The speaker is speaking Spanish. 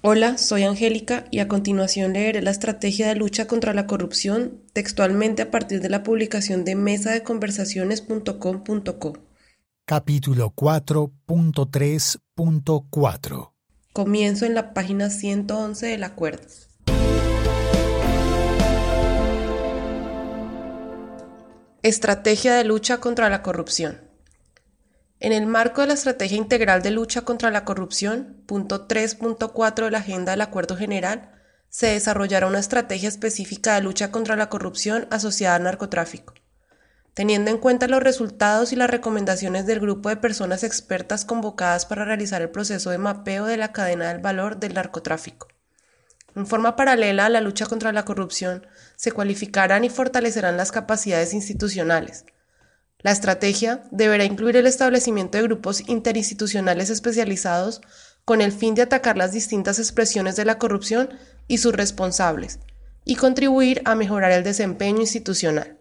Hola, soy Angélica y a continuación leeré la estrategia de lucha contra la corrupción textualmente a partir de la publicación de mesadeconversaciones.com.co. Capítulo 4.3.4 Comienzo en la página 111 del acuerdo. Estrategia de lucha contra la corrupción. En el marco de la Estrategia Integral de Lucha contra la Corrupción, punto 3.4 de la Agenda del Acuerdo General, se desarrollará una estrategia específica de lucha contra la corrupción asociada al narcotráfico. Teniendo en cuenta los resultados y las recomendaciones del grupo de personas expertas convocadas para realizar el proceso de mapeo de la cadena del valor del narcotráfico. En forma paralela a la lucha contra la corrupción, se cualificarán y fortalecerán las capacidades institucionales, la estrategia deberá incluir el establecimiento de grupos interinstitucionales especializados con el fin de atacar las distintas expresiones de la corrupción y sus responsables, y contribuir a mejorar el desempeño institucional.